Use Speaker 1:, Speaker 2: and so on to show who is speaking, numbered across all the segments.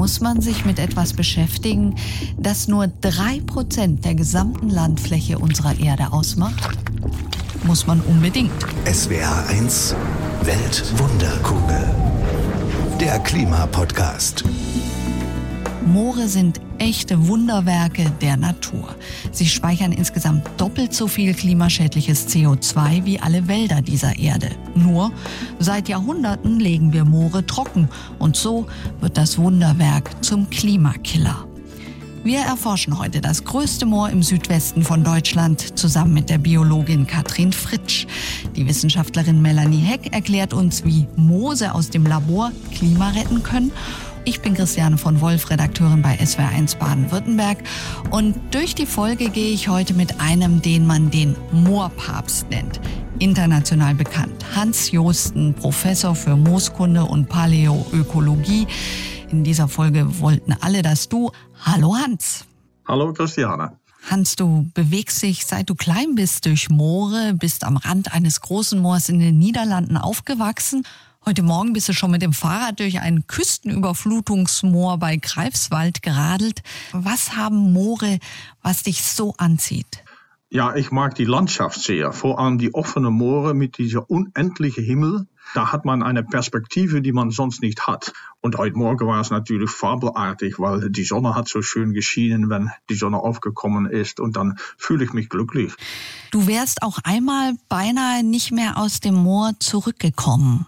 Speaker 1: muss man sich mit etwas beschäftigen, das nur drei Prozent der gesamten Landfläche unserer Erde ausmacht? Muss man unbedingt.
Speaker 2: SWR 1 Weltwunderkugel. Der Klimapodcast.
Speaker 1: Moore sind echte Wunderwerke der Natur. Sie speichern insgesamt doppelt so viel klimaschädliches CO2 wie alle Wälder dieser Erde. Nur seit Jahrhunderten legen wir Moore trocken und so wird das Wunderwerk zum Klimakiller. Wir erforschen heute das größte Moor im Südwesten von Deutschland zusammen mit der Biologin Katrin Fritsch. Die Wissenschaftlerin Melanie Heck erklärt uns, wie Moose aus dem Labor Klima retten können ich bin Christiane von Wolf, Redakteurin bei SWR1 Baden-Württemberg. Und durch die Folge gehe ich heute mit einem, den man den Moorpapst nennt. International bekannt. Hans Josten, Professor für Mooskunde und Paläoökologie. In dieser Folge wollten alle das Du. Hallo Hans.
Speaker 3: Hallo Christiane.
Speaker 1: Hans, du bewegst dich seit du klein bist durch Moore, bist am Rand eines großen Moors in den Niederlanden aufgewachsen Heute Morgen bist du schon mit dem Fahrrad durch ein Küstenüberflutungsmoor bei Greifswald geradelt. Was haben Moore, was dich so anzieht?
Speaker 3: Ja, ich mag die Landschaft sehr, vor allem die offenen Moore mit dieser unendlichen Himmel. Da hat man eine Perspektive, die man sonst nicht hat. Und heute Morgen war es natürlich fabelartig, weil die Sonne hat so schön geschienen, wenn die Sonne aufgekommen ist. Und dann fühle ich mich glücklich.
Speaker 1: Du wärst auch einmal beinahe nicht mehr aus dem Moor zurückgekommen.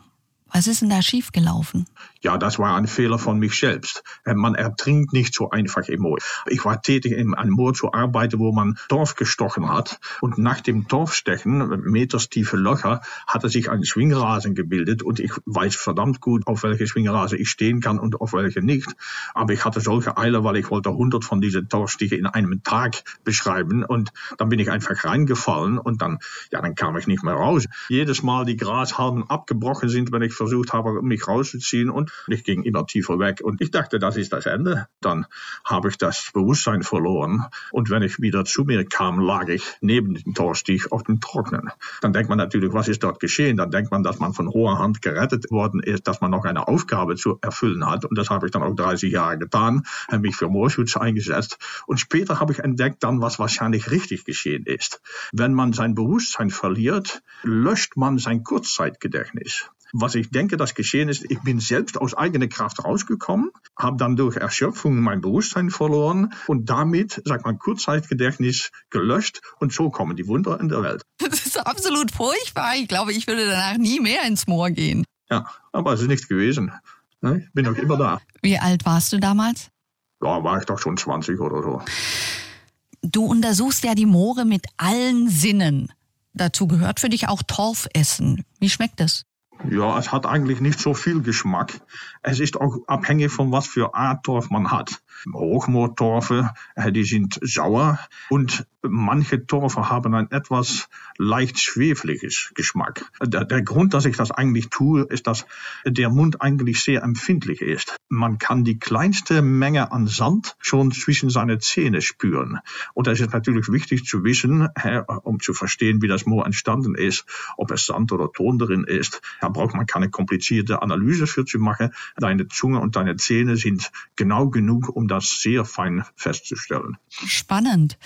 Speaker 1: Was ist denn da schiefgelaufen?
Speaker 3: Ja, das war ein Fehler von mich selbst. Äh, man ertrinkt nicht so einfach im Moor. Ich war tätig, in einem Moor zu arbeiten, wo man Torf gestochen hat. Und nach dem Torfstechen, meterstiefe Löcher, hatte sich ein Schwingrasen gebildet. Und ich weiß verdammt gut, auf welche Schwingrasen ich stehen kann und auf welche nicht. Aber ich hatte solche Eile, weil ich wollte 100 von diesen Torfstichen in einem Tag beschreiben. Und dann bin ich einfach reingefallen und dann, ja, dann kam ich nicht mehr raus. Jedes Mal die Grashalmen abgebrochen sind, wenn ich versucht habe, mich rauszuziehen und ich ging immer tiefer weg. Und ich dachte, das ist das Ende. Dann habe ich das Bewusstsein verloren. Und wenn ich wieder zu mir kam, lag ich neben dem Torstich auf dem Trocknen. Dann denkt man natürlich, was ist dort geschehen? Dann denkt man, dass man von hoher Hand gerettet worden ist, dass man noch eine Aufgabe zu erfüllen hat. Und das habe ich dann auch 30 Jahre getan, mich für Moorschutz eingesetzt. Und später habe ich entdeckt dann, was wahrscheinlich richtig geschehen ist. Wenn man sein Bewusstsein verliert, löscht man sein Kurzzeitgedächtnis. Was ich denke, das geschehen ist, ich bin selbst aus eigener Kraft rausgekommen, habe dann durch Erschöpfung mein Bewusstsein verloren und damit, sagt man, Kurzzeitgedächtnis gelöscht und so kommen die Wunder in der Welt.
Speaker 1: Das ist absolut furchtbar. Ich glaube, ich würde danach nie mehr ins Moor gehen.
Speaker 3: Ja, aber es ist nichts gewesen. Ne? Ich bin noch immer da.
Speaker 1: Wie alt warst du damals?
Speaker 3: Ja, war ich doch schon 20 oder so.
Speaker 1: Du untersuchst ja die Moore mit allen Sinnen. Dazu gehört für dich auch Torfessen. Wie schmeckt es?
Speaker 3: Ja, es hat eigentlich nicht so viel Geschmack. Es ist auch abhängig von was für Art Torf man hat. Hochmoortorfe, äh, die sind sauer und manche Torfe haben ein etwas leicht schwefliges Geschmack. Der, der, Grund, dass ich das eigentlich tue, ist, dass der Mund eigentlich sehr empfindlich ist. Man kann die kleinste Menge an Sand schon zwischen seine Zähne spüren. Und es ist natürlich wichtig zu wissen, um zu verstehen, wie das Moor entstanden ist, ob es Sand oder Ton drin ist. Da braucht man keine komplizierte Analyse für zu machen. Deine Zunge und deine Zähne sind genau genug, um das sehr fein festzustellen.
Speaker 1: Spannend.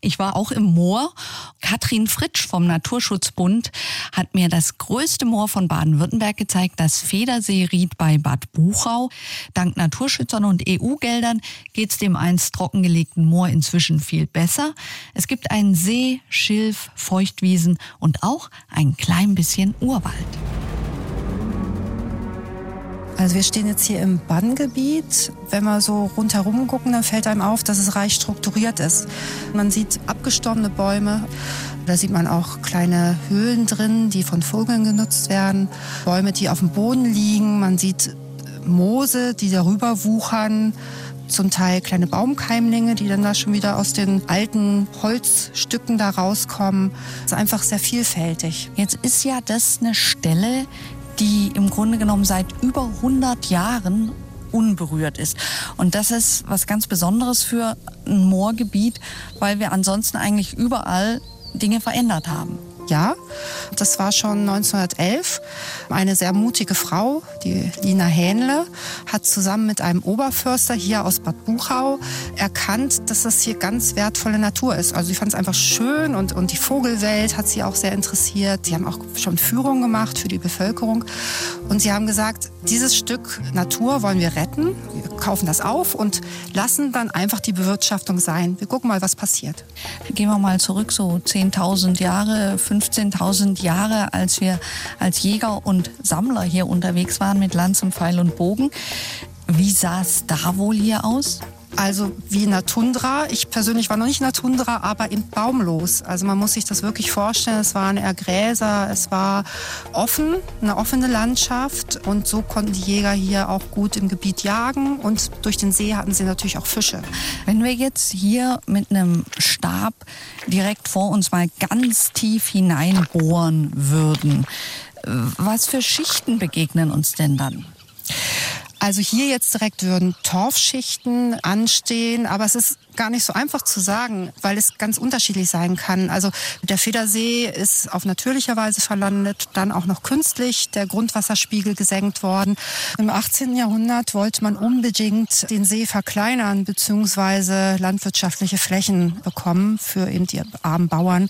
Speaker 1: Ich war auch im Moor. Katrin Fritsch vom Naturschutzbund hat mir das größte Moor von Baden-Württemberg gezeigt, das Federseeried bei Bad Buchau. Dank Naturschützern und EU-Geldern geht es dem einst trockengelegten Moor inzwischen viel besser. Es gibt einen See, Schilf, Feuchtwiesen und auch ein klein bisschen Urwald.
Speaker 4: Also wir stehen jetzt hier im Banngebiet. Wenn wir so rundherum gucken, dann fällt einem auf, dass es reich strukturiert ist. Man sieht abgestorbene Bäume. Da sieht man auch kleine Höhlen drin, die von Vogeln genutzt werden. Bäume, die auf dem Boden liegen. Man sieht Moose, die darüber wuchern. Zum Teil kleine Baumkeimlinge, die dann da schon wieder aus den alten Holzstücken da rauskommen. Es ist einfach sehr vielfältig.
Speaker 1: Jetzt ist ja das eine Stelle, die im Grunde genommen seit über 100 Jahren unberührt ist. Und das ist was ganz Besonderes für ein Moorgebiet, weil wir ansonsten eigentlich überall Dinge verändert haben.
Speaker 4: Ja, das war schon 1911. Eine sehr mutige Frau, die Lina Hähnle, hat zusammen mit einem Oberförster hier aus Bad Buchau erkannt, dass das hier ganz wertvolle Natur ist. Also sie fand es einfach schön und, und die Vogelwelt hat sie auch sehr interessiert. Sie haben auch schon Führungen gemacht für die Bevölkerung. Und sie haben gesagt, dieses Stück Natur wollen wir retten. Wir kaufen das auf und lassen dann einfach die Bewirtschaftung sein. Wir gucken mal, was passiert.
Speaker 1: Gehen wir mal zurück, so 10.000 Jahre, 15.000 Jahre, als wir als Jäger und Sammler hier unterwegs waren mit Lanzen, Pfeil und Bogen. Wie sah es da wohl hier aus?
Speaker 4: Also wie in der Tundra. Ich persönlich war noch nicht in der Tundra, aber im baumlos. Also man muss sich das wirklich vorstellen. Es waren eher Gräser, es war offen, eine offene Landschaft. Und so konnten die Jäger hier auch gut im Gebiet jagen. Und durch den See hatten sie natürlich auch Fische.
Speaker 1: Wenn wir jetzt hier mit einem Stab direkt vor uns mal ganz tief hineinbohren würden, was für Schichten begegnen uns denn dann?
Speaker 4: Also hier jetzt direkt würden Torfschichten anstehen, aber es ist gar nicht so einfach zu sagen, weil es ganz unterschiedlich sein kann. Also der Federsee ist auf natürlicher Weise verlandet, dann auch noch künstlich der Grundwasserspiegel gesenkt worden. Im 18. Jahrhundert wollte man unbedingt den See verkleinern bzw. landwirtschaftliche Flächen bekommen für eben die armen Bauern.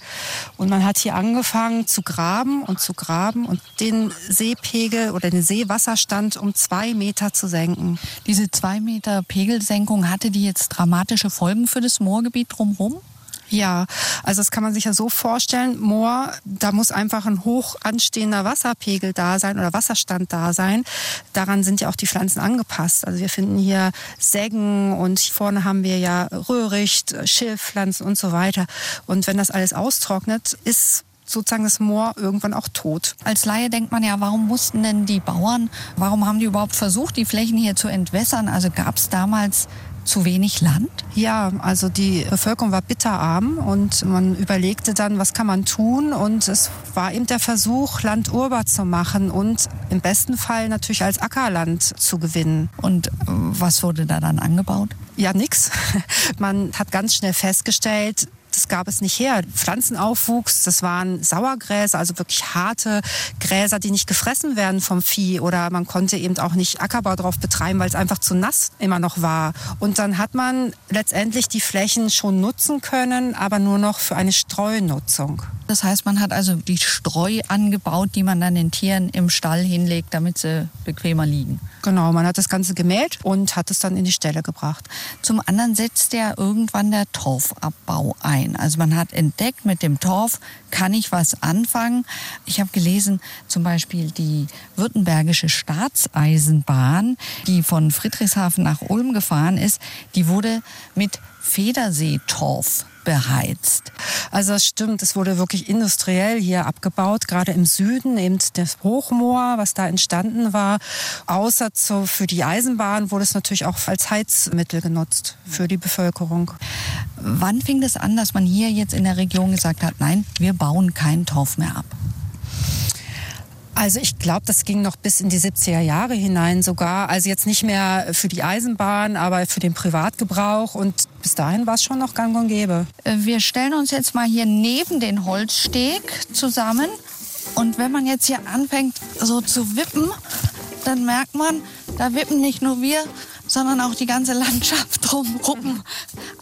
Speaker 4: Und man hat hier angefangen zu graben und zu graben und den Seepegel oder den Seewasserstand um zwei Meter zu senken.
Speaker 1: Diese zwei Meter Pegelsenkung hatte die jetzt dramatische Folgen für das Moorgebiet drumherum?
Speaker 4: Ja, also das kann man sich ja so vorstellen. Moor, da muss einfach ein hoch anstehender Wasserpegel da sein oder Wasserstand da sein. Daran sind ja auch die Pflanzen angepasst. Also wir finden hier Sägen und vorne haben wir ja Röhricht, Schilfpflanzen und so weiter. Und wenn das alles austrocknet, ist sozusagen das Moor irgendwann auch tot.
Speaker 1: Als Laie denkt man ja, warum mussten denn die Bauern, warum haben die überhaupt versucht, die Flächen hier zu entwässern? Also gab es damals zu wenig Land?
Speaker 4: Ja, also die Bevölkerung war bitterarm und man überlegte dann, was kann man tun? Und es war eben der Versuch, Land urbar zu machen und im besten Fall natürlich als Ackerland zu gewinnen.
Speaker 1: Und was wurde da dann angebaut?
Speaker 4: Ja, nix. Man hat ganz schnell festgestellt, das gab es nicht her. Pflanzenaufwuchs, das waren Sauergräser, also wirklich harte Gräser, die nicht gefressen werden vom Vieh oder man konnte eben auch nicht Ackerbau drauf betreiben, weil es einfach zu nass immer noch war. Und dann hat man letztendlich die Flächen schon nutzen können, aber nur noch für eine Streunutzung.
Speaker 1: Das heißt, man hat also die Streu angebaut, die man dann den Tieren im Stall hinlegt, damit sie bequemer liegen.
Speaker 4: Genau, man hat das Ganze gemäht und hat es dann in die Stelle gebracht.
Speaker 1: Zum anderen setzt ja irgendwann der Torfabbau ein. Also man hat entdeckt, mit dem Torf kann ich was anfangen. Ich habe gelesen, zum Beispiel die württembergische Staatseisenbahn, die von Friedrichshafen nach Ulm gefahren ist, die wurde mit Federseetorf beheizt.
Speaker 4: Also das stimmt, es wurde wirklich industriell hier abgebaut, gerade im Süden, eben das Hochmoor, was da entstanden war. Außer zu, für die Eisenbahn wurde es natürlich auch als Heizmittel genutzt für die Bevölkerung.
Speaker 1: Wann fing das an, dass man hier jetzt in der Region gesagt hat, nein, wir bauen keinen Torf mehr ab?
Speaker 4: Also ich glaube, das ging noch bis in die 70er Jahre hinein sogar. Also jetzt nicht mehr für die Eisenbahn, aber für den Privatgebrauch. Und bis dahin war es schon noch gang und gäbe.
Speaker 1: Äh, wir stellen uns jetzt mal hier neben den Holzsteg zusammen. Und wenn man jetzt hier anfängt so zu wippen, dann merkt man, da wippen nicht nur wir, sondern auch die ganze Landschaft drumherum.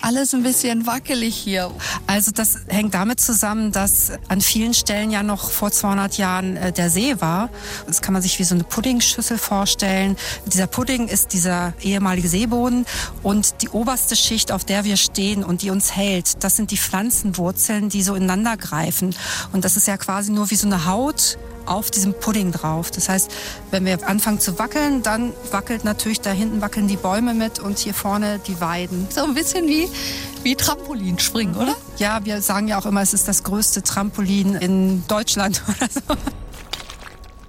Speaker 1: Alles ein bisschen wackelig hier.
Speaker 4: Also das hängt damit zusammen, dass an vielen Stellen ja noch vor 200 Jahren äh, der See war. Das kann man sich wie so eine Puddingschüssel vorstellen. Dieser Pudding ist dieser ehemalige Seeboden und die oberste Schicht, auf der wir stehen und die uns hält, das sind die Pflanzenwurzeln, die so ineinander greifen. Und das ist ja quasi nur wie so eine Haut auf diesem Pudding drauf. Das heißt, wenn wir anfangen zu wackeln, dann wackelt natürlich da hinten wackeln die Bäume mit und hier vorne die Weiden.
Speaker 1: So ein bisschen wie, wie Trampolinspringen, oder?
Speaker 4: Ja, wir sagen ja auch immer, es ist das größte Trampolin in Deutschland oder so.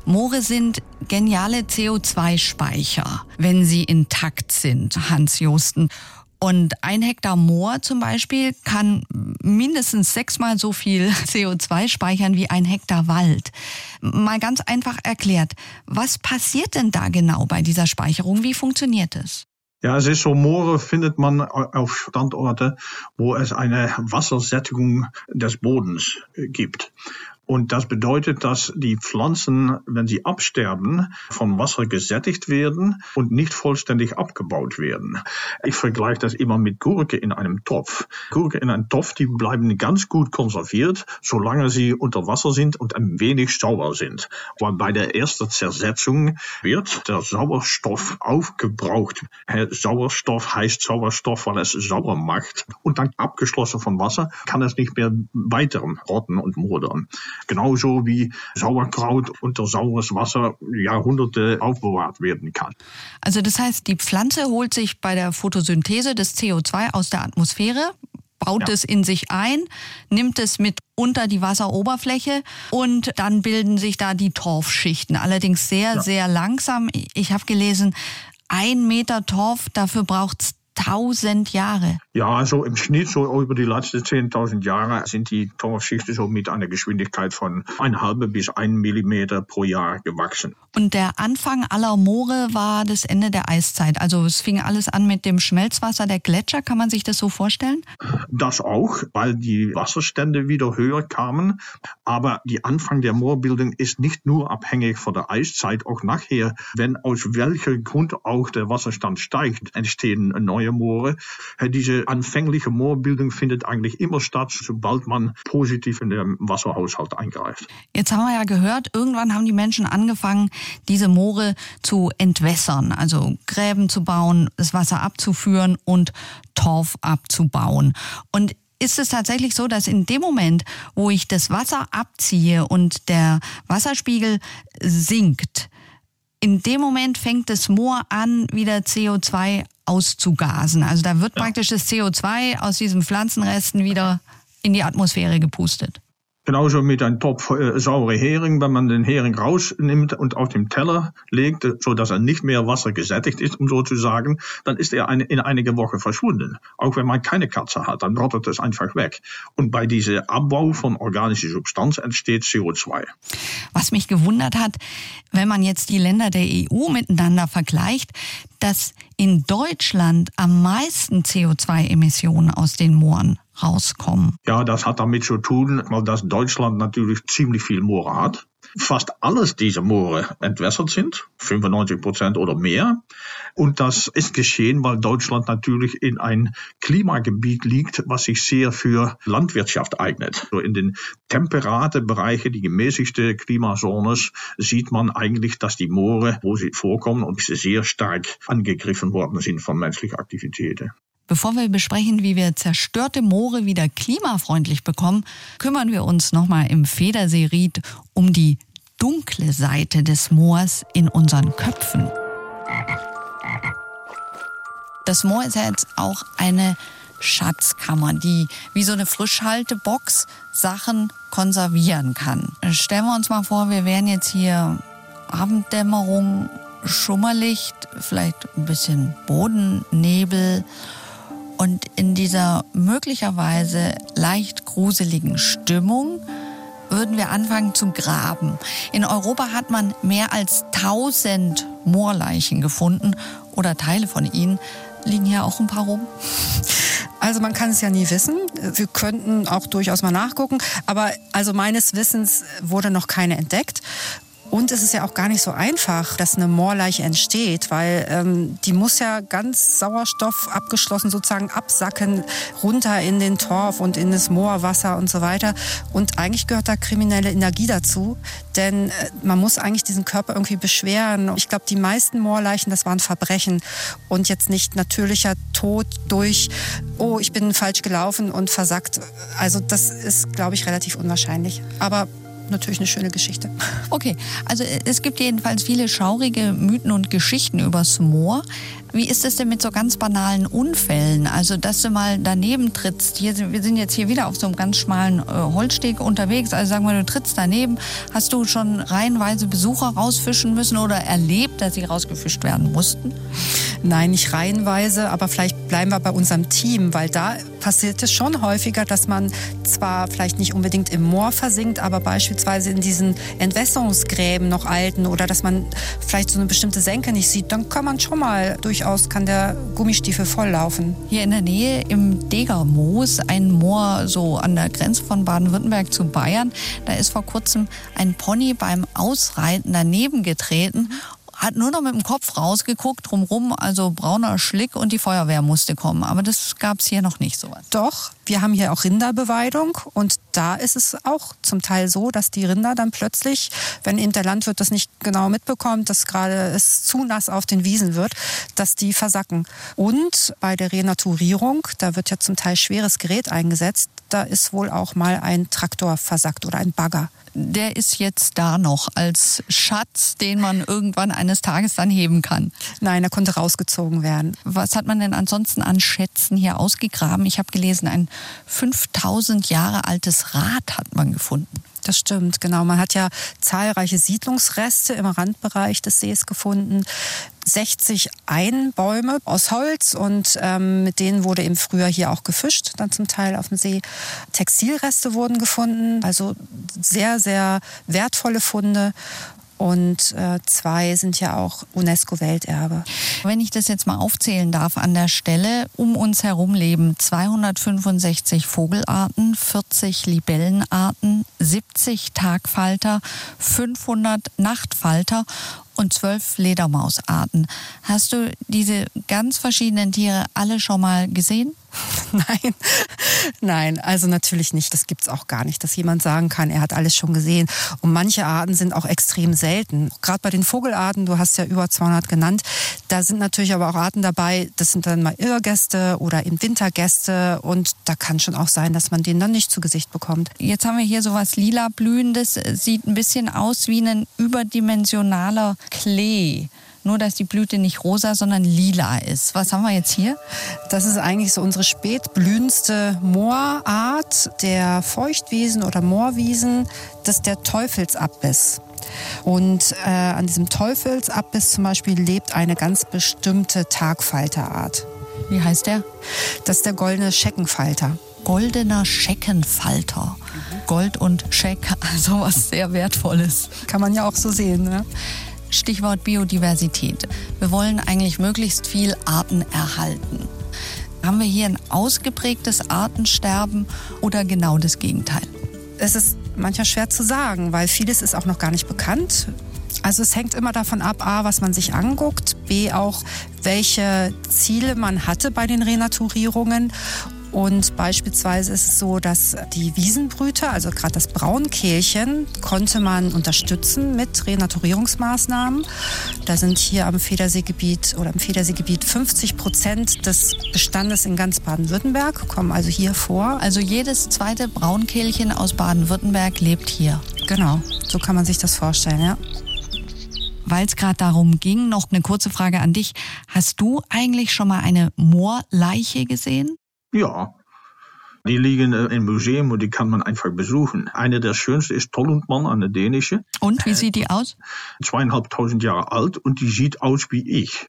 Speaker 1: Moore sind geniale CO2-Speicher, wenn sie intakt sind, Hans Josten. Und ein Hektar Moor zum Beispiel kann mindestens sechsmal so viel CO2 speichern wie ein Hektar Wald. Mal ganz einfach erklärt, was passiert denn da genau bei dieser Speicherung? Wie funktioniert es?
Speaker 3: Ja, es ist so, Moore findet man auf Standorte, wo es eine Wassersättigung des Bodens gibt. Und das bedeutet, dass die Pflanzen, wenn sie absterben, vom Wasser gesättigt werden und nicht vollständig abgebaut werden. Ich vergleiche das immer mit Gurke in einem Topf. Gurke in einem Topf, die bleiben ganz gut konserviert, solange sie unter Wasser sind und ein wenig sauer sind. Aber bei der ersten Zersetzung wird der Sauerstoff aufgebraucht. Sauerstoff heißt Sauerstoff, weil es sauer macht. Und dann abgeschlossen von Wasser kann es nicht mehr weiter rotten und modern. Genauso wie Sauerkraut unter saures Wasser Jahrhunderte aufbewahrt werden kann.
Speaker 1: Also das heißt, die Pflanze holt sich bei der Photosynthese das CO2 aus der Atmosphäre, baut ja. es in sich ein, nimmt es mit unter die Wasseroberfläche und dann bilden sich da die Torfschichten. Allerdings sehr, ja. sehr langsam. Ich habe gelesen, ein Meter Torf, dafür braucht es tausend Jahre.
Speaker 3: Ja, also im Schnitt so über die letzten 10.000 Jahre sind die Torfschichten so mit einer Geschwindigkeit von ein halbe bis ein Millimeter pro Jahr gewachsen.
Speaker 1: Und der Anfang aller Moore war das Ende der Eiszeit. Also es fing alles an mit dem Schmelzwasser der Gletscher. Kann man sich das so vorstellen?
Speaker 3: Das auch, weil die Wasserstände wieder höher kamen. Aber die Anfang der Moorbildung ist nicht nur abhängig von der Eiszeit, auch nachher, wenn aus welchem Grund auch der Wasserstand steigt, entstehen neue neue Moore. Diese anfängliche Moorbildung findet eigentlich immer statt, sobald man positiv in den Wasserhaushalt eingreift.
Speaker 1: Jetzt haben wir ja gehört, irgendwann haben die Menschen angefangen, diese Moore zu entwässern, also Gräben zu bauen, das Wasser abzuführen und Torf abzubauen. Und ist es tatsächlich so, dass in dem Moment, wo ich das Wasser abziehe und der Wasserspiegel sinkt, in dem Moment fängt das Moor an, wieder CO2 auszugasen. Also da wird ja. praktisch das CO2 aus diesen Pflanzenresten wieder in die Atmosphäre gepustet.
Speaker 3: Genauso mit einem Topf äh, saure Hering, wenn man den Hering rausnimmt und auf dem Teller legt, so dass er nicht mehr Wasser gesättigt ist, um so zu sagen, dann ist er eine, in einige Wochen verschwunden. Auch wenn man keine Katze hat, dann rottet es einfach weg. Und bei diesem Abbau von organischer Substanz entsteht CO2.
Speaker 1: Was mich gewundert hat, wenn man jetzt die Länder der EU miteinander vergleicht, dass in Deutschland am meisten CO2-Emissionen aus den Mooren rauskommen.
Speaker 3: Ja, das hat damit zu tun, weil das Deutschland natürlich ziemlich viel Moore hat. Fast alles diese Moore entwässert sind, 95 Prozent oder mehr. Und das ist geschehen, weil Deutschland natürlich in ein Klimagebiet liegt, was sich sehr für Landwirtschaft eignet. So in den temperaten Bereichen, die gemäßigte Klimazones, sieht man eigentlich, dass die Moore, wo sie vorkommen und sehr stark angegriffen worden sind von menschlichen Aktivitäten.
Speaker 1: Bevor wir besprechen, wie wir zerstörte Moore wieder klimafreundlich bekommen, kümmern wir uns nochmal im Federseeried um die dunkle Seite des Moors in unseren Köpfen. Das Moor ist ja jetzt auch eine Schatzkammer, die wie so eine Frischhaltebox Sachen konservieren kann. Stellen wir uns mal vor, wir wären jetzt hier Abenddämmerung, Schummerlicht, vielleicht ein bisschen Bodennebel und in dieser möglicherweise leicht gruseligen Stimmung würden wir anfangen zu graben. In Europa hat man mehr als 1000 Moorleichen gefunden oder Teile von ihnen. Liegen hier auch ein paar rum?
Speaker 4: Also man kann es ja nie wissen. Wir könnten auch durchaus mal nachgucken. Aber also meines Wissens wurde noch keine entdeckt. Und es ist ja auch gar nicht so einfach, dass eine Moorleiche entsteht, weil ähm, die muss ja ganz Sauerstoff abgeschlossen sozusagen absacken, runter in den Torf und in das Moorwasser und so weiter. Und eigentlich gehört da kriminelle Energie dazu, denn äh, man muss eigentlich diesen Körper irgendwie beschweren. Ich glaube, die meisten Moorleichen, das waren Verbrechen und jetzt nicht natürlicher Tod durch, oh, ich bin falsch gelaufen und versackt. Also das ist, glaube ich, relativ unwahrscheinlich. Aber natürlich eine schöne Geschichte.
Speaker 1: Okay, also äh, es gibt jedenfalls viele schaurige Mythen und Geschichten übers Moor. Wie ist es denn mit so ganz banalen Unfällen? Also, dass du mal daneben trittst. Hier, wir sind jetzt hier wieder auf so einem ganz schmalen äh, Holzsteg unterwegs. Also sagen wir, du trittst daneben. Hast du schon reihenweise Besucher rausfischen müssen oder erlebt, dass sie rausgefischt werden mussten?
Speaker 4: Nein, nicht reihenweise, aber vielleicht bleiben wir bei unserem Team, weil da passiert es schon häufiger, dass man zwar vielleicht nicht unbedingt im Moor versinkt, aber beispielsweise in diesen Entwässerungsgräben noch alten oder dass man vielleicht so eine bestimmte Senke nicht sieht, dann kann man schon mal durchaus, kann der Gummistiefel volllaufen.
Speaker 1: Hier in der Nähe im Degermoos, ein Moor so an der Grenze von Baden-Württemberg zu Bayern, da ist vor kurzem ein Pony beim Ausreiten daneben getreten hat nur noch mit dem Kopf rausgeguckt, drumrum, also brauner Schlick und die Feuerwehr musste kommen. Aber das gab es hier noch nicht so.
Speaker 4: Doch, wir haben hier auch Rinderbeweidung und da ist es auch zum Teil so, dass die Rinder dann plötzlich, wenn eben der Landwirt das nicht genau mitbekommt, dass gerade es zu nass auf den Wiesen wird, dass die versacken. Und bei der Renaturierung, da wird ja zum Teil schweres Gerät eingesetzt, da ist wohl auch mal ein Traktor versackt oder ein Bagger
Speaker 1: der ist jetzt da noch als Schatz, den man irgendwann eines Tages dann heben kann.
Speaker 4: Nein, er konnte rausgezogen werden.
Speaker 1: Was hat man denn ansonsten an Schätzen hier ausgegraben? Ich habe gelesen, ein 5000 Jahre altes Rad hat man gefunden.
Speaker 4: Das stimmt, genau. Man hat ja zahlreiche Siedlungsreste im Randbereich des Sees gefunden. 60 Einbäume aus Holz und ähm, mit denen wurde im Frühjahr hier auch gefischt, dann zum Teil auf dem See. Textilreste wurden gefunden, also sehr, sehr wertvolle Funde und äh, zwei sind ja auch UNESCO-Welterbe.
Speaker 1: Wenn ich das jetzt mal aufzählen darf an der Stelle, um uns herum leben 265 Vogelarten, 40 Libellenarten, 70 Tagfalter, 500 Nachtfalter und zwölf Fledermausarten. Hast du diese ganz verschiedenen Tiere alle schon mal gesehen?
Speaker 4: Nein, nein, also natürlich nicht. Das gibt es auch gar nicht, dass jemand sagen kann, er hat alles schon gesehen. Und manche Arten sind auch extrem selten. Gerade bei den Vogelarten, du hast ja über 200 genannt, da sind natürlich aber auch Arten dabei, das sind dann mal Irrgäste oder eben Wintergäste. Und da kann schon auch sein, dass man den dann nicht zu Gesicht bekommt.
Speaker 1: Jetzt haben wir hier sowas lila blühendes, sieht ein bisschen aus wie ein überdimensionaler Klee. Nur, dass die Blüte nicht rosa, sondern lila ist. Was haben wir jetzt hier?
Speaker 4: Das ist eigentlich so unsere spätblühendste Moorart der Feuchtwiesen oder Moorwiesen. Das ist der Teufelsabbiss. Und äh, an diesem Teufelsabbiss zum Beispiel lebt eine ganz bestimmte Tagfalterart.
Speaker 1: Wie heißt der?
Speaker 4: Das ist der goldene Scheckenfalter.
Speaker 1: Goldener Scheckenfalter. Gold und Scheck, also was sehr Wertvolles.
Speaker 4: Kann man ja auch so sehen. Ne?
Speaker 1: Stichwort Biodiversität. Wir wollen eigentlich möglichst viel Arten erhalten. Haben wir hier ein ausgeprägtes Artensterben oder genau das Gegenteil?
Speaker 4: Es ist manchmal schwer zu sagen, weil vieles ist auch noch gar nicht bekannt. Also es hängt immer davon ab, a, was man sich anguckt, b, auch welche Ziele man hatte bei den Renaturierungen und beispielsweise ist es so, dass die Wiesenbrüter, also gerade das Braunkehlchen, konnte man unterstützen mit Renaturierungsmaßnahmen. Da sind hier am Federseegebiet oder im Federseegebiet 50 Prozent des Bestandes in ganz Baden-Württemberg kommen also hier vor.
Speaker 1: Also jedes zweite Braunkehlchen aus Baden-Württemberg lebt hier.
Speaker 4: Genau, so kann man sich das vorstellen, ja.
Speaker 1: Weil es gerade darum ging, noch eine kurze Frage an dich. Hast du eigentlich schon mal eine Moorleiche gesehen?
Speaker 3: Ja, die liegen äh, im Museum und die kann man einfach besuchen. Eine der schönsten ist Tollundmann, eine dänische.
Speaker 1: Und wie sieht die aus?
Speaker 3: Zweieinhalbtausend Jahre alt und die sieht aus wie ich.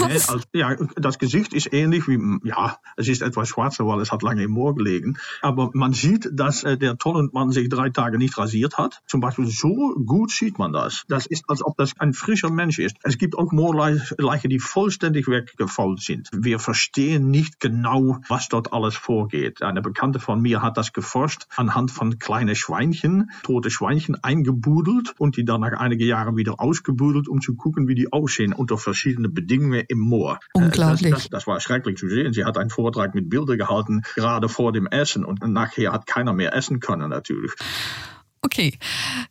Speaker 3: Also, ja, das Gesicht ist ähnlich wie, ja, es ist etwas schwarzer, weil es hat lange im Moor gelegen. Aber man sieht, dass äh, der Tollendmann sich drei Tage nicht rasiert hat. Zum Beispiel so gut sieht man das. Das ist, als ob das ein frischer Mensch ist. Es gibt auch Moorleichen, die vollständig weggefallen sind. Wir verstehen nicht genau, was dort alles vorgeht. Eine Bekannte von mir hat das geforscht anhand von kleinen Schweinchen, tote Schweinchen eingebudelt und die dann nach einigen Jahren wieder ausgebudelt, um zu gucken, wie die aussehen unter verschiedenen Bedingungen. Dinge im Moor.
Speaker 1: Äh, Unglaublich.
Speaker 3: Das, das, das, war schrecklich zu sehen. Sie hat einen Vortrag mit Bildern gehalten, gerade vor dem Essen. Und nachher hat keiner mehr essen können, natürlich.
Speaker 1: Okay,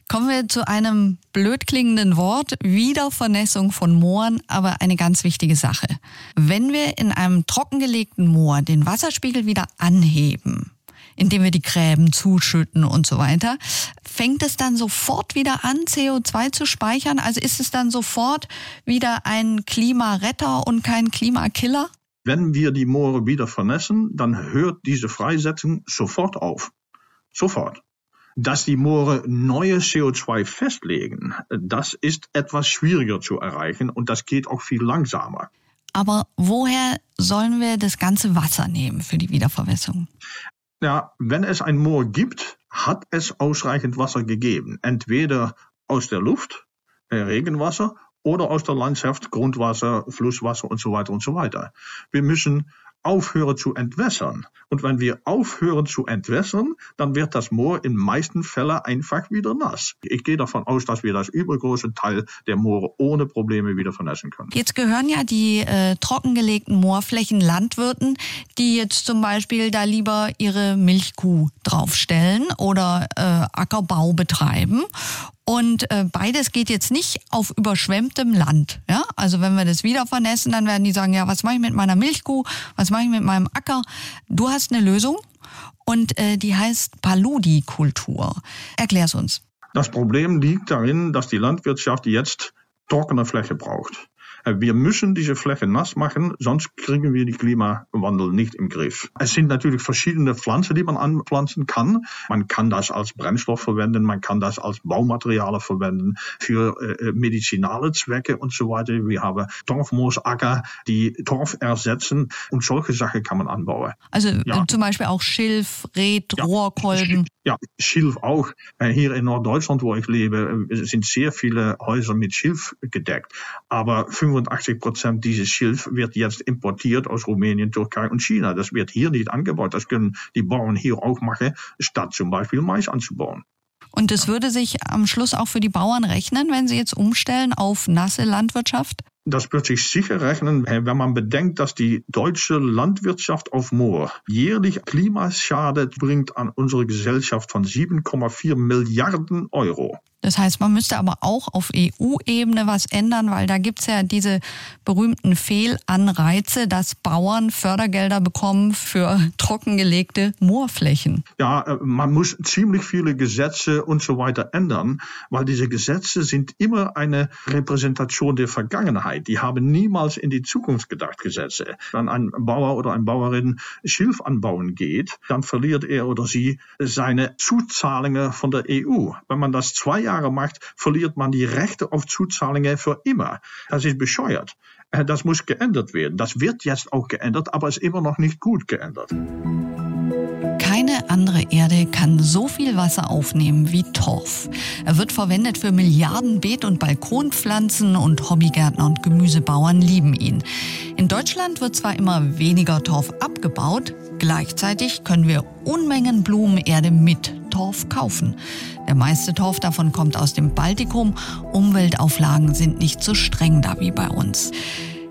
Speaker 1: kommen wir zu einem blöd klingenden Wort, Wiedervernässung von Mooren, aber eine ganz wichtige Sache. Wenn wir in einem trockengelegten Moor den Wasserspiegel wieder anheben, indem wir die Gräben zuschütten und so weiter. Fängt es dann sofort wieder an, CO2 zu speichern? Also ist es dann sofort wieder ein Klimaretter und kein Klimakiller?
Speaker 3: Wenn wir die Moore wieder vernässen, dann hört diese Freisetzung sofort auf. Sofort. Dass die Moore neue CO2 festlegen, das ist etwas schwieriger zu erreichen und das geht auch viel langsamer.
Speaker 1: Aber woher sollen wir das ganze Wasser nehmen für die Wiederverwässerung?
Speaker 3: Ja, wenn es ein Moor gibt, hat es ausreichend Wasser gegeben. Entweder aus der Luft, äh, Regenwasser, oder aus der Landschaft, Grundwasser, Flusswasser und so weiter und so weiter. Wir müssen aufhören zu entwässern. Und wenn wir aufhören zu entwässern, dann wird das Moor in meisten Fällen einfach wieder nass. Ich gehe davon aus, dass wir das übergroße Teil der Moore ohne Probleme wieder vernässen können.
Speaker 1: Jetzt gehören ja die äh, trockengelegten Moorflächen Landwirten, die jetzt zum Beispiel da lieber ihre Milchkuh draufstellen oder äh, Ackerbau betreiben. Und äh, beides geht jetzt nicht auf überschwemmtem Land. Ja? Also wenn wir das wieder vernässen, dann werden die sagen, ja, was mache ich mit meiner Milchkuh? Was mache ich mit meinem Acker? Du hast eine Lösung und äh, die heißt Paludikultur. Erklär's uns.
Speaker 3: Das Problem liegt darin, dass die Landwirtschaft jetzt trockene Fläche braucht. Äh, wir müssen diese Fläche nass machen, sonst kriegen wir den Klimawandel nicht im Griff. Es sind natürlich verschiedene Pflanzen, die man anpflanzen kann. Man kann das als Brennstoff verwenden, man kann das als Baumaterial verwenden für äh, medizinale Zwecke und so weiter. Wir haben Torfmoosacker, die Torf ersetzen und solche Sachen kann man anbauen.
Speaker 1: Also ja. zum Beispiel auch Schilf, Red, ja. Rohrkolben.
Speaker 3: Ja, Schilf auch. Äh, hier in Norddeutschland, wo ich lebe, sind sehr viele Häuser mit Schilf gedeckt. Aber 85 Prozent dieses Schilf wird jetzt importiert aus Rumänien, Türkei und China. Das wird hier nicht angebaut. Das können die Bauern hier auch machen, statt zum Beispiel Mais anzubauen.
Speaker 1: Und es würde sich am Schluss auch für die Bauern rechnen, wenn sie jetzt umstellen auf nasse Landwirtschaft?
Speaker 3: Das wird sich sicher rechnen, wenn man bedenkt, dass die deutsche Landwirtschaft auf Moor jährlich Klimaschade bringt an unsere Gesellschaft von 7,4 Milliarden Euro.
Speaker 1: Das heißt, man müsste aber auch auf EU-Ebene was ändern, weil da gibt's ja diese berühmten Fehlanreize, dass Bauern Fördergelder bekommen für trockengelegte Moorflächen.
Speaker 3: Ja, äh, man muss ziemlich viele Gesetze und so weiter ändern, weil diese Gesetze sind immer eine Repräsentation der Vergangenheit. Die haben niemals in die Zukunft gedacht, Gesetze. Wenn ein Bauer oder eine Bauerin Schilf anbauen geht, dann verliert er oder sie seine Zuzahlungen von der EU. Wenn man das zwei Jahre macht, verliert man die Rechte auf Zuzahlungen für immer. Das ist bescheuert. Das muss geändert werden. Das wird jetzt auch geändert, aber ist immer noch nicht gut geändert.
Speaker 1: Andere Erde kann so viel Wasser aufnehmen wie Torf. Er wird verwendet für Milliarden Beet- und Balkonpflanzen und Hobbygärtner und Gemüsebauern lieben ihn. In Deutschland wird zwar immer weniger Torf abgebaut, gleichzeitig können wir Unmengen Blumenerde mit Torf kaufen. Der meiste Torf davon kommt aus dem Baltikum. Umweltauflagen sind nicht so streng da wie bei uns.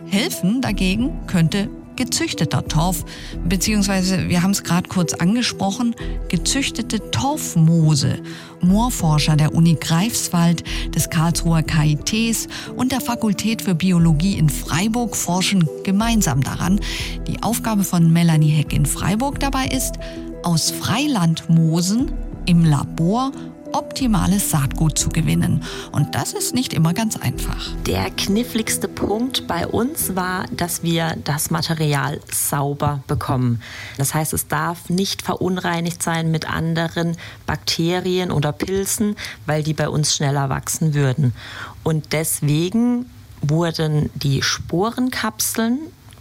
Speaker 1: Helfen dagegen könnte gezüchteter Torf, beziehungsweise wir haben es gerade kurz angesprochen, gezüchtete Torfmoose. Moorforscher der Uni Greifswald, des Karlsruher KITs und der Fakultät für Biologie in Freiburg forschen gemeinsam daran. Die Aufgabe von Melanie Heck in Freiburg dabei ist, aus Freilandmoosen im Labor optimales Saatgut zu gewinnen. Und das ist nicht immer ganz einfach.
Speaker 5: Der kniffligste Punkt bei uns war, dass wir das Material sauber bekommen. Das heißt, es darf nicht verunreinigt sein mit anderen Bakterien oder Pilzen, weil die bei uns schneller wachsen würden. Und deswegen wurden die Sporenkapseln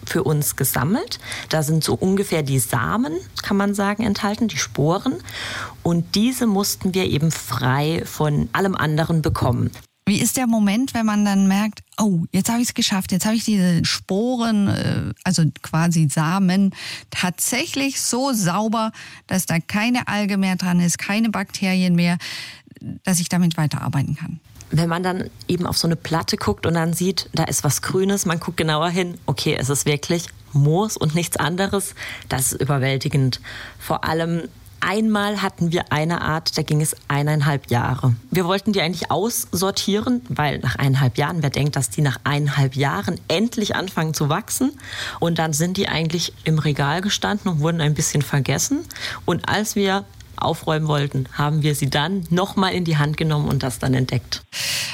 Speaker 5: für uns gesammelt. Da sind so ungefähr die Samen, kann man sagen, enthalten, die Sporen. Und diese mussten wir eben frei von allem anderen bekommen.
Speaker 1: Wie ist der Moment, wenn man dann merkt, oh, jetzt habe ich es geschafft, jetzt habe ich diese Sporen, äh, also quasi Samen, tatsächlich so sauber, dass da keine Alge mehr dran ist, keine Bakterien mehr, dass ich damit weiterarbeiten kann?
Speaker 5: Wenn man dann eben auf so eine Platte guckt und dann sieht, da ist was Grünes, man guckt genauer hin, okay, es ist wirklich Moos und nichts anderes, das ist überwältigend. Vor allem einmal hatten wir eine Art, da ging es eineinhalb Jahre. Wir wollten die eigentlich aussortieren, weil nach eineinhalb Jahren, wer denkt, dass die nach eineinhalb Jahren endlich anfangen zu wachsen? Und dann sind die eigentlich im Regal gestanden und wurden ein bisschen vergessen. Und als wir aufräumen wollten, haben wir sie dann nochmal in die Hand genommen und das dann entdeckt.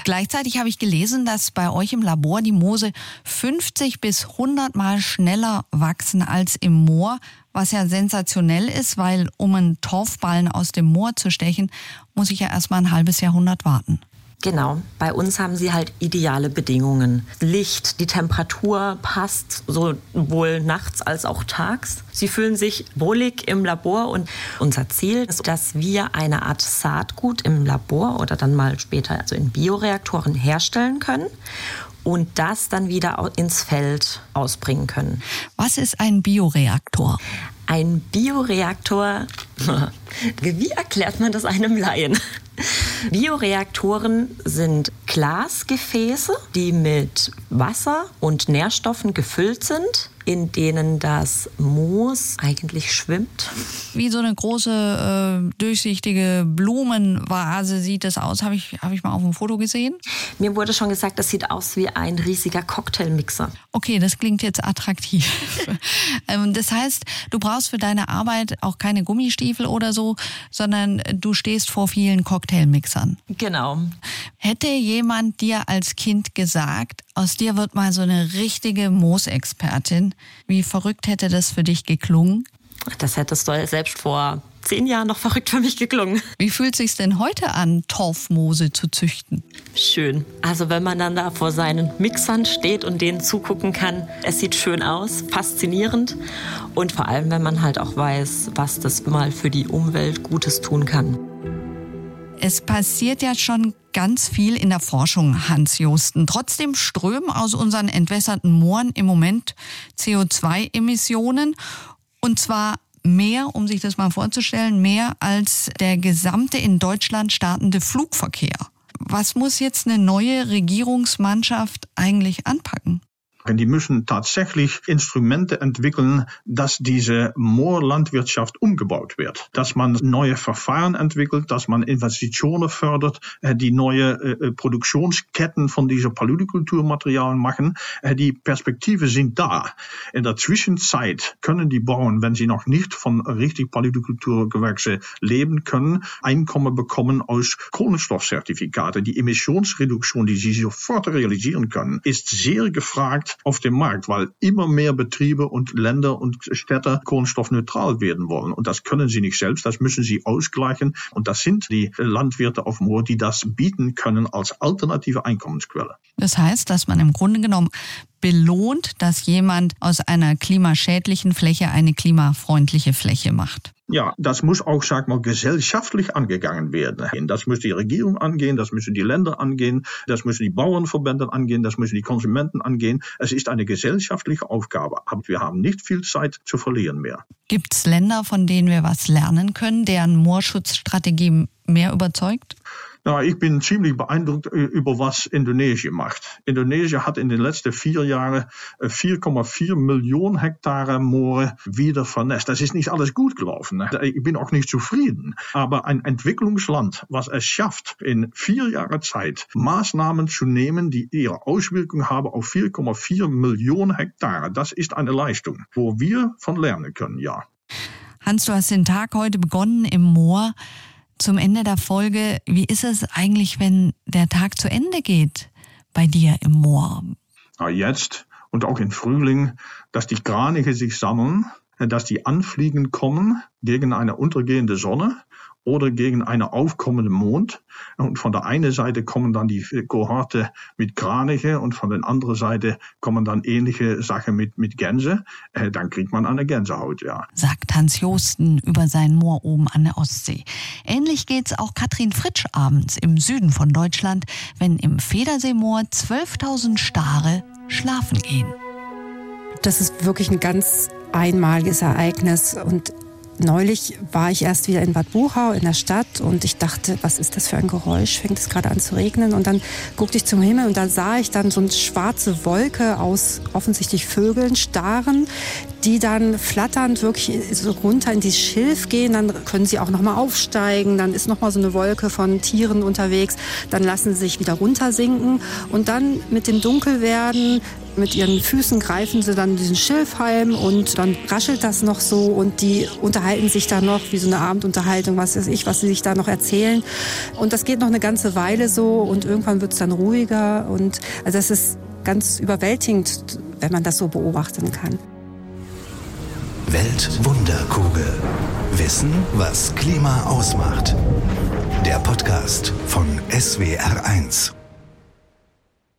Speaker 1: Gleichzeitig habe ich gelesen, dass bei euch im Labor die Moose 50 bis 100 Mal schneller wachsen als im Moor, was ja sensationell ist, weil um einen Torfballen aus dem Moor zu stechen, muss ich ja erstmal ein halbes Jahrhundert warten.
Speaker 5: Genau, bei uns haben sie halt ideale Bedingungen. Licht, die Temperatur passt sowohl nachts als auch tags. Sie fühlen sich wohlig im Labor und unser Ziel ist, dass wir eine Art Saatgut im Labor oder dann mal später also in Bioreaktoren herstellen können und das dann wieder ins Feld ausbringen können.
Speaker 1: Was ist ein Bioreaktor?
Speaker 5: Ein Bioreaktor, wie erklärt man das einem Laien? Bioreaktoren sind Glasgefäße, die mit Wasser und Nährstoffen gefüllt sind in denen das Moos eigentlich schwimmt.
Speaker 1: Wie so eine große äh, durchsichtige Blumenvase sieht das aus. Habe ich, hab ich mal auf dem Foto gesehen.
Speaker 5: Mir wurde schon gesagt, das sieht aus wie ein riesiger Cocktailmixer.
Speaker 1: Okay, das klingt jetzt attraktiv. ähm, das heißt, du brauchst für deine Arbeit auch keine Gummistiefel oder so, sondern du stehst vor vielen Cocktailmixern.
Speaker 5: Genau.
Speaker 1: Hätte jemand dir als Kind gesagt, aus dir wird mal so eine richtige Moosexpertin. Wie verrückt hätte das für dich geklungen?
Speaker 5: Das hättest du selbst vor zehn Jahren noch verrückt für mich geklungen.
Speaker 1: Wie fühlt sich denn heute an, Torfmoose zu züchten?
Speaker 5: Schön. Also wenn man dann da vor seinen Mixern steht und denen zugucken kann, es sieht schön aus, faszinierend und vor allem, wenn man halt auch weiß, was das mal für die Umwelt Gutes tun kann.
Speaker 1: Es passiert ja schon ganz viel in der Forschung, Hans Josten. Trotzdem strömen aus unseren entwässerten Mooren im Moment CO2-Emissionen. Und zwar mehr, um sich das mal vorzustellen, mehr als der gesamte in Deutschland startende Flugverkehr. Was muss jetzt eine neue Regierungsmannschaft eigentlich anpacken?
Speaker 3: Die müssen tatsächlich Instrumente entwickeln, dass diese Moorlandwirtschaft umgebaut wird. Dass man neue Verfahren entwickelt, dass man Investitionen fördert, äh, die neue äh, äh, Produktionsketten von dieser Paludikulturmaterialien machen. Die Perspektive sind da. In der Zwischenzeit können die Bauern, wenn sie noch nicht von richtig Paludikulturgewächse leben können, Einkommen bekommen aus Kohlenstoffzertifikate. Die Emissionsreduktion, die sie sofort realisieren können, ist sehr gefragt auf dem Markt, weil immer mehr Betriebe und Länder und Städte kohlenstoffneutral werden wollen. Und das können sie nicht selbst, das müssen sie ausgleichen. Und das sind die Landwirte auf Moor, die das bieten können als alternative Einkommensquelle.
Speaker 1: Das heißt, dass man im Grunde genommen belohnt, dass jemand aus einer klimaschädlichen Fläche eine klimafreundliche Fläche macht.
Speaker 3: Ja, das muss auch, sag mal, gesellschaftlich angegangen werden. Das muss die Regierung angehen, das müssen die Länder angehen, das müssen die Bauernverbände angehen, das müssen die Konsumenten angehen. Es ist eine gesellschaftliche Aufgabe, aber wir haben nicht viel Zeit zu verlieren mehr.
Speaker 1: Gibt es Länder, von denen wir was lernen können, deren Moorschutzstrategie mehr überzeugt?
Speaker 3: Nou, ich bin ziemlich beeindruckt über was Indonesien macht. Indonesien hat in den letzten vier Jahren 4,4 Millionen Hektare Moore wieder vernässt. Das ist nicht alles gut gelaufen. Ich bin auch nicht zufrieden. Aber ein Entwicklungsland, was es schafft, in vier Jahren Zeit Maßnahmen zu nehmen, die ihre Auswirkungen haben auf 4,4 Millionen Hektare, das ist eine Leistung, wo wir von lernen können, ja.
Speaker 1: Hans, du hast den Tag heute begonnen im Moor zum Ende der Folge, wie ist es eigentlich, wenn der Tag zu Ende geht bei dir im Moor?
Speaker 3: Jetzt und auch im Frühling, dass die Kraniche sich sammeln, dass die anfliegen kommen gegen eine untergehende Sonne oder gegen einen aufkommenden Mond. Und von der einen Seite kommen dann die Kohorte mit Kraniche und von der anderen Seite kommen dann ähnliche Sachen mit, mit Gänse. Äh, dann kriegt man eine Gänsehaut, ja.
Speaker 1: Sagt Hans Josten über sein Moor oben an der Ostsee. Ähnlich geht's auch Katrin Fritsch abends im Süden von Deutschland, wenn im Federseemoor 12.000 Stare schlafen gehen.
Speaker 4: Das ist wirklich ein ganz einmaliges Ereignis und Neulich war ich erst wieder in Bad Buchau in der Stadt und ich dachte, was ist das für ein Geräusch? Fängt es gerade an zu regnen? Und dann guckte ich zum Himmel und da sah ich dann so eine schwarze Wolke aus offensichtlich Vögeln, Staren, die dann flatternd wirklich so runter in die Schilf gehen. Dann können sie auch noch mal aufsteigen. Dann ist noch mal so eine Wolke von Tieren unterwegs. Dann lassen sie sich wieder runtersinken und dann mit dem Dunkelwerden mit ihren Füßen greifen sie dann diesen Schilfhalm und dann raschelt das noch so und die unterhalten sich da noch wie so eine Abendunterhaltung, was weiß ich, was sie sich da noch erzählen. Und das geht noch eine ganze Weile so und irgendwann wird es dann ruhiger und also das ist ganz überwältigend, wenn man das so beobachten kann.
Speaker 2: Weltwunderkugel. Wissen, was Klima ausmacht. Der Podcast von SWR1.